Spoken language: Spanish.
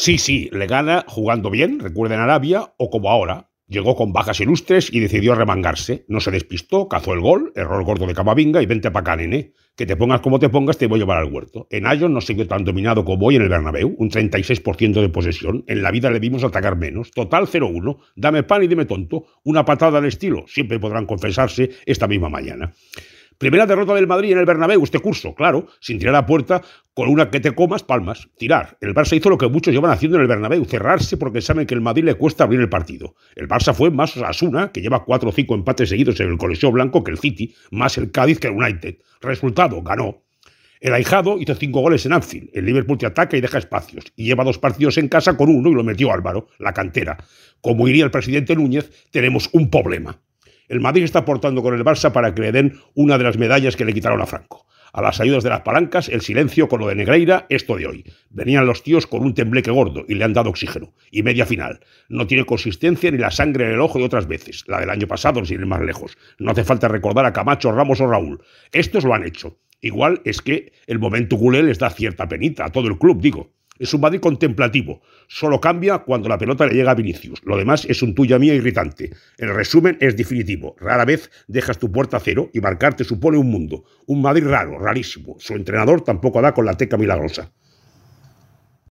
Sí, sí, le gana jugando bien, recuerden Arabia, o como ahora. Llegó con bajas ilustres y decidió remangarse. No se despistó, cazó el gol, error gordo de Camavinga y vente pa' acá, nene. Que te pongas como te pongas, te voy a llevar al huerto. En Ayo no siguió tan dominado como hoy en el Bernabéu, un 36% de posesión. En la vida le vimos atacar menos. Total 0-1. Dame pan y dime tonto. Una patada al estilo. Siempre podrán confesarse esta misma mañana. Primera derrota del Madrid en el Bernabéu este curso, claro, sin tirar a puerta con una que te comas, palmas, tirar. El Barça hizo lo que muchos llevan haciendo en el Bernabéu, cerrarse porque saben que el Madrid le cuesta abrir el partido. El Barça fue más Asuna, que lleva cuatro o cinco empates seguidos en el Coliseo Blanco, que el City, más el Cádiz que el United. Resultado, ganó. El ahijado hizo cinco goles en Anfield. El Liverpool te ataca y deja espacios. Y lleva dos partidos en casa con uno y lo metió Álvaro, la cantera. Como diría el presidente Núñez, tenemos un problema. El Madrid está aportando con el Barça para que le den una de las medallas que le quitaron a Franco. A las ayudas de las palancas, el silencio con lo de Negreira, esto de hoy. Venían los tíos con un tembleque gordo y le han dado oxígeno. Y media final. No tiene consistencia ni la sangre en el ojo de otras veces. La del año pasado, sin ir más lejos. No hace falta recordar a Camacho, Ramos o Raúl. Estos lo han hecho. Igual es que el momento culé les da cierta penita, a todo el club, digo. Es un Madrid contemplativo. Solo cambia cuando la pelota le llega a Vinicius. Lo demás es un tuya mía irritante. El resumen es definitivo. Rara vez dejas tu puerta a cero y marcarte supone un mundo. Un Madrid raro, rarísimo. Su entrenador tampoco da con la teca milagrosa.